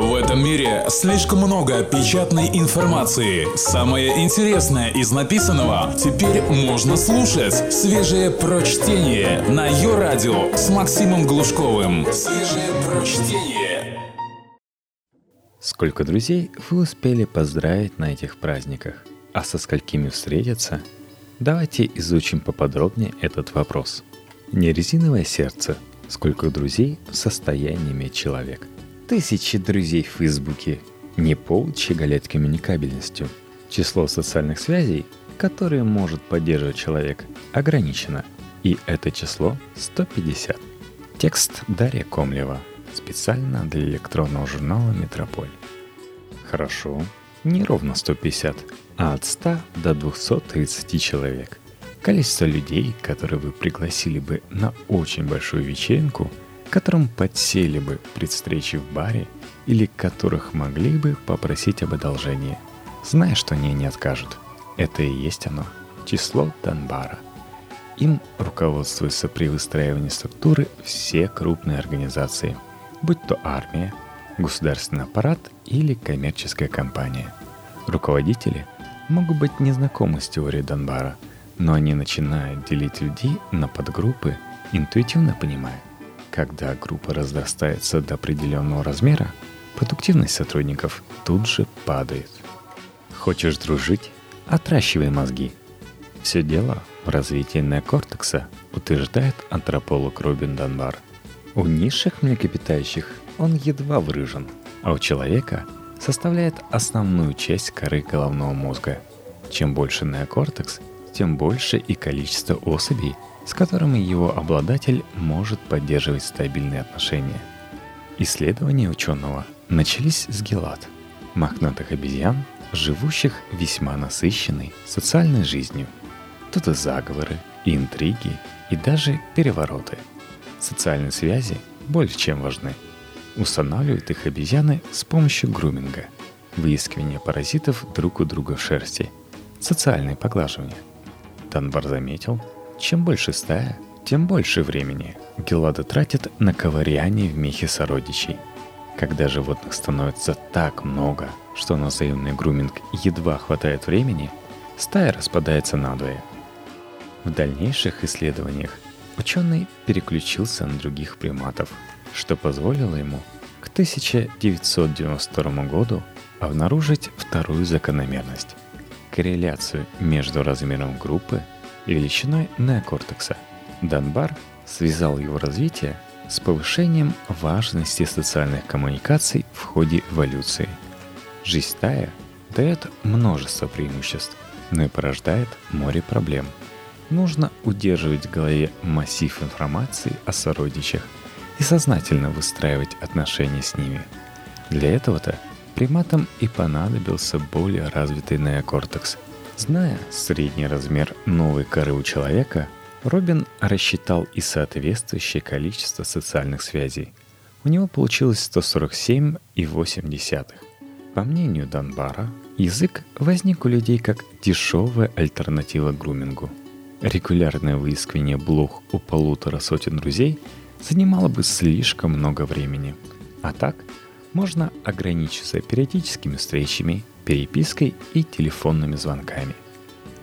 В этом мире слишком много печатной информации. Самое интересное из написанного теперь можно слушать. Свежее прочтение на ее радио с Максимом Глушковым. Свежее прочтение. Сколько друзей вы успели поздравить на этих праздниках? А со сколькими встретиться? Давайте изучим поподробнее этот вопрос. Не резиновое сердце, сколько друзей в состоянии иметь человек – тысячи друзей в Фейсбуке, не пол щеголять коммуникабельностью. Число социальных связей, которые может поддерживать человек, ограничено, и это число 150. Текст Дарья Комлева, специально для электронного журнала «Метрополь». Хорошо, не ровно 150, а от 100 до 230 человек. Количество людей, которые вы пригласили бы на очень большую вечеринку – которым подсели бы при встрече в баре или которых могли бы попросить об одолжении, зная, что они не откажут. Это и есть оно, число Донбара. Им руководствуются при выстраивании структуры все крупные организации, будь то армия, государственный аппарат или коммерческая компания. Руководители могут быть незнакомы с теорией Донбара, но они начинают делить людей на подгруппы, интуитивно понимая, когда группа разрастается до определенного размера, продуктивность сотрудников тут же падает. Хочешь дружить? Отращивай мозги. Все дело в развитии неокортекса, утверждает антрополог Робин Данбар. У низших млекопитающих он едва выражен, а у человека составляет основную часть коры головного мозга. Чем больше неокортекс, тем больше и количество особей – с которыми его обладатель может поддерживать стабильные отношения. Исследования ученого начались с гелат, мохнатых обезьян, живущих весьма насыщенной социальной жизнью. Тут и заговоры, и интриги, и даже перевороты. Социальные связи более чем важны. Устанавливают их обезьяны с помощью груминга, выискивания паразитов друг у друга в шерсти, социальное поглаживание. Танбар заметил, чем больше стая, тем больше времени Гелада тратит на ковыряние в мехе сородичей. Когда животных становится так много, что на взаимный груминг едва хватает времени, стая распадается надвое. В дальнейших исследованиях ученый переключился на других приматов, что позволило ему к 1992 году обнаружить вторую закономерность – корреляцию между размером группы величиной неокортекса. Данбар связал его развитие с повышением важности социальных коммуникаций в ходе эволюции. Жизнь стая дает множество преимуществ, но и порождает море проблем. Нужно удерживать в голове массив информации о сородичах и сознательно выстраивать отношения с ними. Для этого-то приматам и понадобился более развитый неокортекс – Зная средний размер новой коры у человека, Робин рассчитал и соответствующее количество социальных связей. У него получилось 147,8. По мнению Данбара, язык возник у людей как дешевая альтернатива грумингу. Регулярное выискивание блох у полутора сотен друзей занимало бы слишком много времени. А так, можно ограничиться периодическими встречами перепиской и телефонными звонками.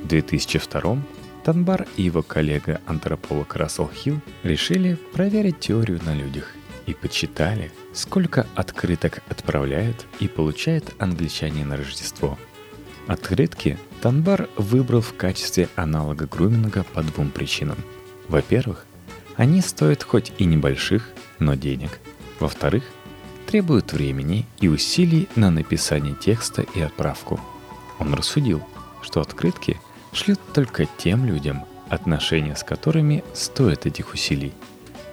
В 2002 Танбар и его коллега-антрополог Рассел Хилл решили проверить теорию на людях и подсчитали, сколько открыток отправляют и получают англичане на Рождество. Открытки Танбар выбрал в качестве аналога груминга по двум причинам. Во-первых, они стоят хоть и небольших, но денег. Во-вторых, требуют времени и усилий на написание текста и отправку. Он рассудил, что открытки шлют только тем людям, отношения с которыми стоят этих усилий.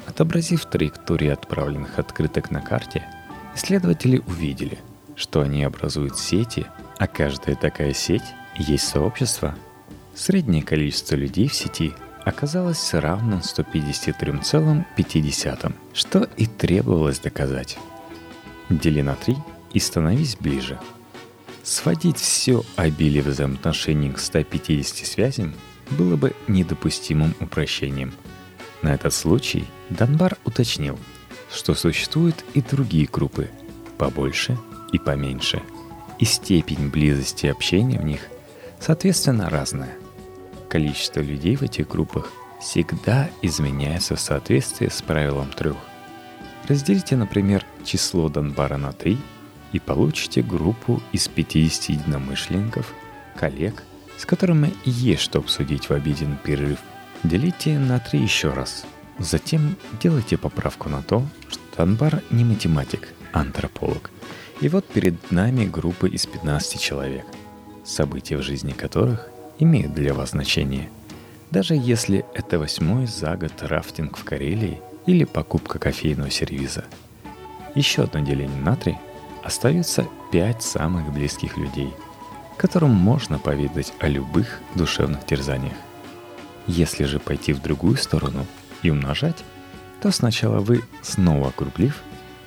Отобразив траектории отправленных открыток на карте, исследователи увидели, что они образуют сети, а каждая такая сеть есть сообщество. Среднее количество людей в сети оказалось равным 153,5, что и требовалось доказать. Дели на три и становись ближе. Сводить все обилие взаимоотношений к 150 связям было бы недопустимым упрощением. На этот случай Данбар уточнил, что существуют и другие группы, побольше и поменьше. И степень близости общения в них, соответственно, разная. Количество людей в этих группах всегда изменяется в соответствии с правилом трех. Разделите, например, число Донбара на 3 и получите группу из 50 единомышленников, коллег, с которыми есть что обсудить в обеденный перерыв. Делите на 3 еще раз. Затем делайте поправку на то, что Донбар не математик, а антрополог. И вот перед нами группа из 15 человек, события в жизни которых имеют для вас значение. Даже если это восьмой за год рафтинг в Карелии – или покупка кофейного сервиза. Еще одно деление на три остаются пять самых близких людей, которым можно поведать о любых душевных терзаниях. Если же пойти в другую сторону и умножать, то сначала вы, снова округлив,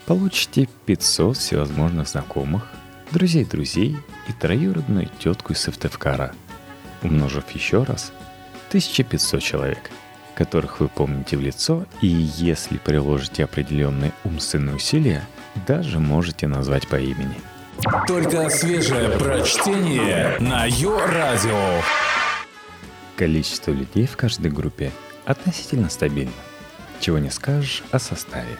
получите 500 всевозможных знакомых, друзей друзей и троюродную тетку из Сыктывкара. Умножив еще раз, 1500 человек – которых вы помните в лицо, и если приложите определенные умственные усилия, даже можете назвать по имени. Только свежее прочтение на Йо-Радио. Количество людей в каждой группе относительно стабильно. Чего не скажешь о составе.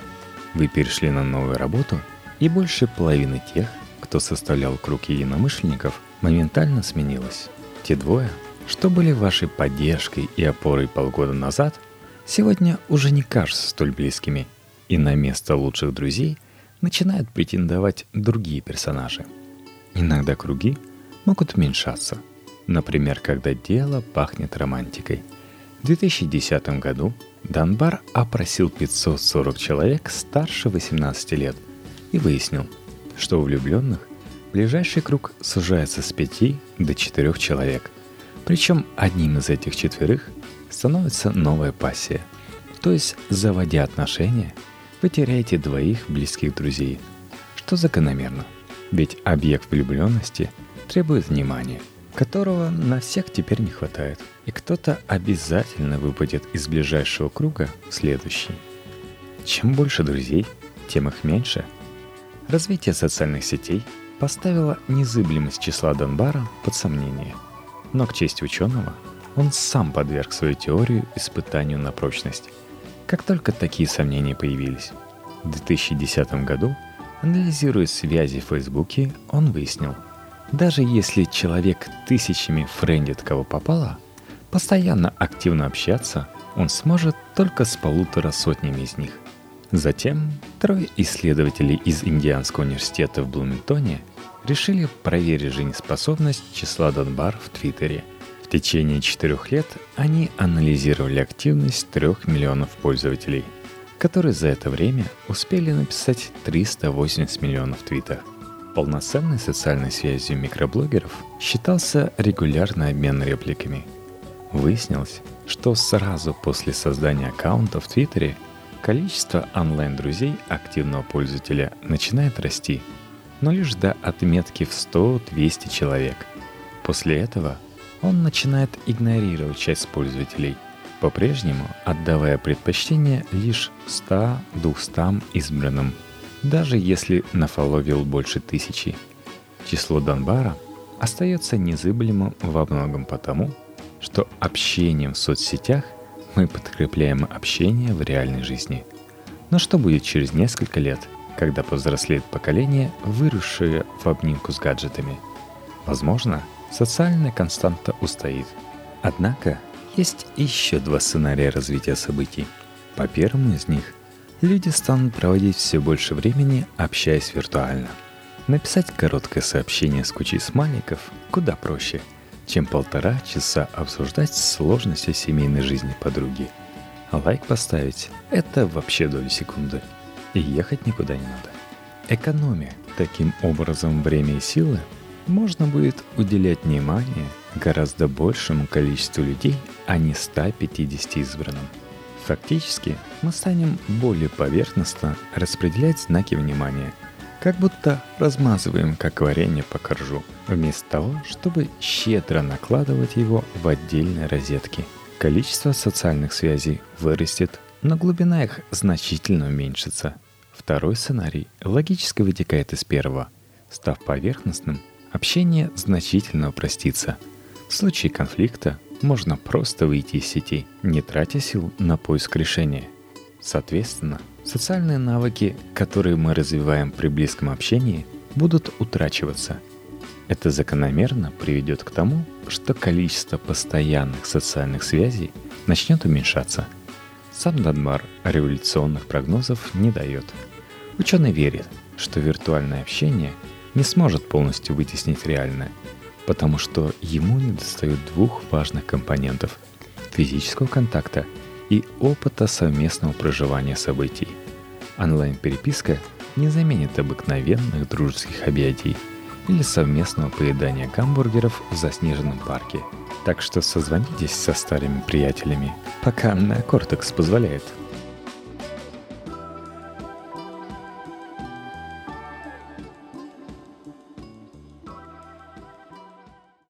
Вы перешли на новую работу, и больше половины тех, кто составлял круг единомышленников, моментально сменилось. Те двое, что были вашей поддержкой и опорой полгода назад, сегодня уже не кажутся столь близкими, и на место лучших друзей начинают претендовать другие персонажи. Иногда круги могут уменьшаться, например, когда дело пахнет романтикой. В 2010 году Данбар опросил 540 человек старше 18 лет и выяснил, что у влюбленных ближайший круг сужается с 5 до 4 человек – причем одним из этих четверых становится новая пассия. То есть, заводя отношения, вы теряете двоих близких друзей, что закономерно. Ведь объект влюбленности требует внимания, которого на всех теперь не хватает. И кто-то обязательно выпадет из ближайшего круга в следующий. Чем больше друзей, тем их меньше. Развитие социальных сетей поставило незыблемость числа Донбара под сомнение – но к чести ученого, он сам подверг свою теорию испытанию на прочность. Как только такие сомнения появились. В 2010 году, анализируя связи в Фейсбуке, он выяснил, даже если человек тысячами френдит кого попало, постоянно активно общаться он сможет только с полутора сотнями из них. Затем трое исследователей из Индианского университета в Блуминтоне – решили проверить жизнеспособность числа Донбар в Твиттере. В течение четырех лет они анализировали активность трех миллионов пользователей, которые за это время успели написать 380 миллионов твитов. Полноценной социальной связью микроблогеров считался регулярный обмен репликами. Выяснилось, что сразу после создания аккаунта в Твиттере количество онлайн-друзей активного пользователя начинает расти – но лишь до отметки в 100-200 человек. После этого он начинает игнорировать часть пользователей, по-прежнему отдавая предпочтение лишь 100-200 избранным, даже если нафоловил больше тысячи. Число Донбара остается незыблемым во многом потому, что общением в соцсетях мы подкрепляем общение в реальной жизни. Но что будет через несколько лет – когда повзрослеет поколение, выросшее в обнимку с гаджетами. Возможно, социальная константа устоит. Однако, есть еще два сценария развития событий. По первому из них, люди станут проводить все больше времени, общаясь виртуально. Написать короткое сообщение с кучей смайликов куда проще, чем полтора часа обсуждать сложности семейной жизни подруги. Лайк поставить – это вообще доли секунды – и ехать никуда не надо. Экономия таким образом время и силы можно будет уделять внимание гораздо большему количеству людей, а не 150 избранным. Фактически мы станем более поверхностно распределять знаки внимания, как будто размазываем как варенье по коржу, вместо того, чтобы щедро накладывать его в отдельные розетки. Количество социальных связей вырастет, но глубина их значительно уменьшится – Второй сценарий логически вытекает из первого. Став поверхностным, общение значительно упростится. В случае конфликта можно просто выйти из сети, не тратя сил на поиск решения. Соответственно, социальные навыки, которые мы развиваем при близком общении, будут утрачиваться. Это закономерно приведет к тому, что количество постоянных социальных связей начнет уменьшаться. Сам Данмар революционных прогнозов не дает. Ученый верит, что виртуальное общение не сможет полностью вытеснить реальное, потому что ему недостают двух важных компонентов – физического контакта и опыта совместного проживания событий. Онлайн-переписка не заменит обыкновенных дружеских объятий или совместного поедания гамбургеров в заснеженном парке. Так что созвонитесь со старыми приятелями, пока на Кортекс позволяет –